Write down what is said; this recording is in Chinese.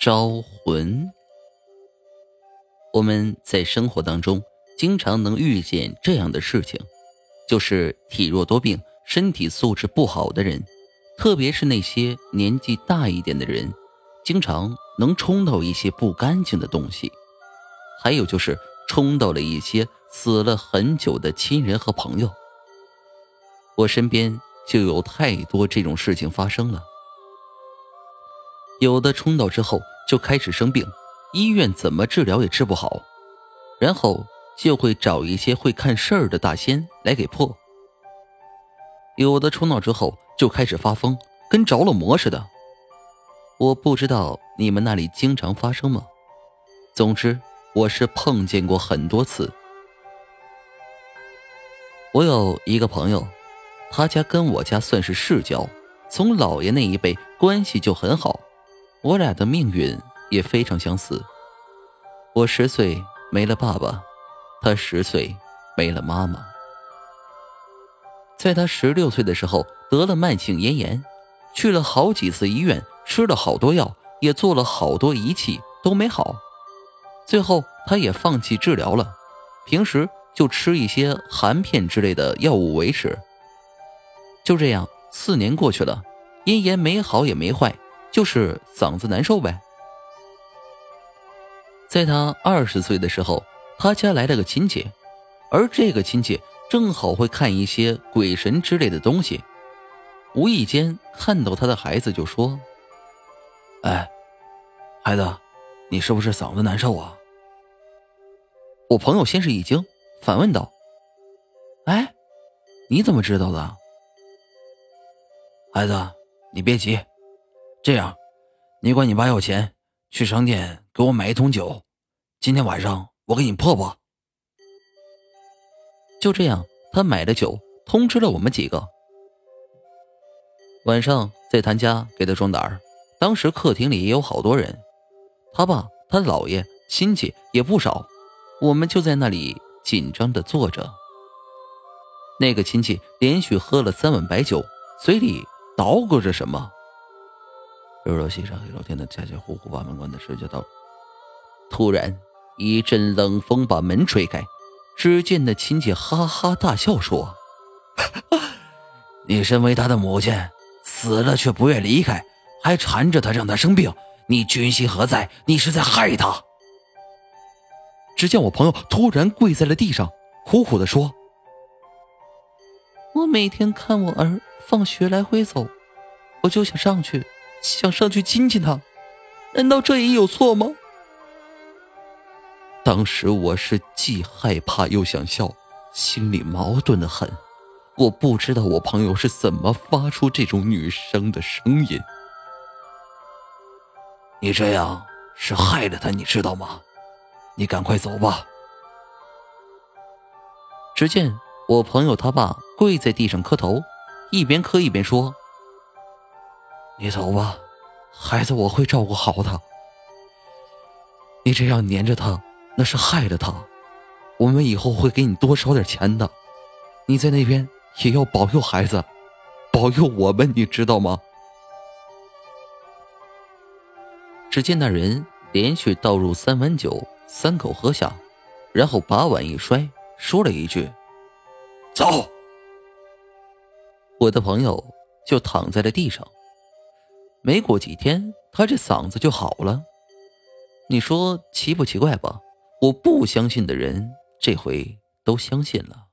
招魂。我们在生活当中经常能遇见这样的事情，就是体弱多病、身体素质不好的人，特别是那些年纪大一点的人，经常能冲到一些不干净的东西，还有就是冲到了一些死了很久的亲人和朋友。我身边就有太多这种事情发生了，有的冲到之后就开始生病。医院怎么治疗也治不好，然后就会找一些会看事儿的大仙来给破。有的冲到之后就开始发疯，跟着了魔似的。我不知道你们那里经常发生吗？总之，我是碰见过很多次。我有一个朋友，他家跟我家算是世交，从姥爷那一辈关系就很好，我俩的命运。也非常相似。我十岁没了爸爸，他十岁没了妈妈。在他十六岁的时候得了慢性咽炎，去了好几次医院，吃了好多药，也做了好多仪器都没好。最后他也放弃治疗了，平时就吃一些含片之类的药物维持。就这样，四年过去了，咽炎没好也没坏，就是嗓子难受呗。在他二十岁的时候，他家来了个亲戚，而这个亲戚正好会看一些鬼神之类的东西，无意间看到他的孩子，就说：“哎，孩子，你是不是嗓子难受啊？”我朋友先是一惊，反问道：“哎，你怎么知道的？”孩子，你别急，这样，你管你爸要钱。去商店给我买一桶酒，今天晚上我给你破破。就这样，他买了酒，通知了我们几个。晚上在他家给他壮胆儿。当时客厅里也有好多人，他爸、他姥爷、亲戚也不少。我们就在那里紧张的坐着。那个亲戚连续喝了三碗白酒，嘴里捣鼓着什么。柔柔西上黑老天的家家户户把门关的时间到了。突然，一阵冷风把门吹开，只见那亲戚哈哈大笑说：“ 你身为他的母亲，死了却不愿离开，还缠着他让他生病，你居心何在？你是在害他！”只见我朋友突然跪在了地上，苦苦的说：“我每天看我儿放学来回走，我就想上去。”想上去亲亲他，难道这也有错吗？当时我是既害怕又想笑，心里矛盾的很。我不知道我朋友是怎么发出这种女生的声音。你这样是害了他，你知道吗？你赶快走吧。只见我朋友他爸跪在地上磕头，一边磕一边说。你走吧，孩子，我会照顾好他。你这样黏着他，那是害了他。我们以后会给你多烧点钱的。你在那边也要保佑孩子，保佑我们，你知道吗？只见那人连续倒入三碗酒，三口喝下，然后把碗一摔，说了一句：“走。”我的朋友就躺在了地上。没过几天，他这嗓子就好了。你说奇不奇怪吧？我不相信的人，这回都相信了。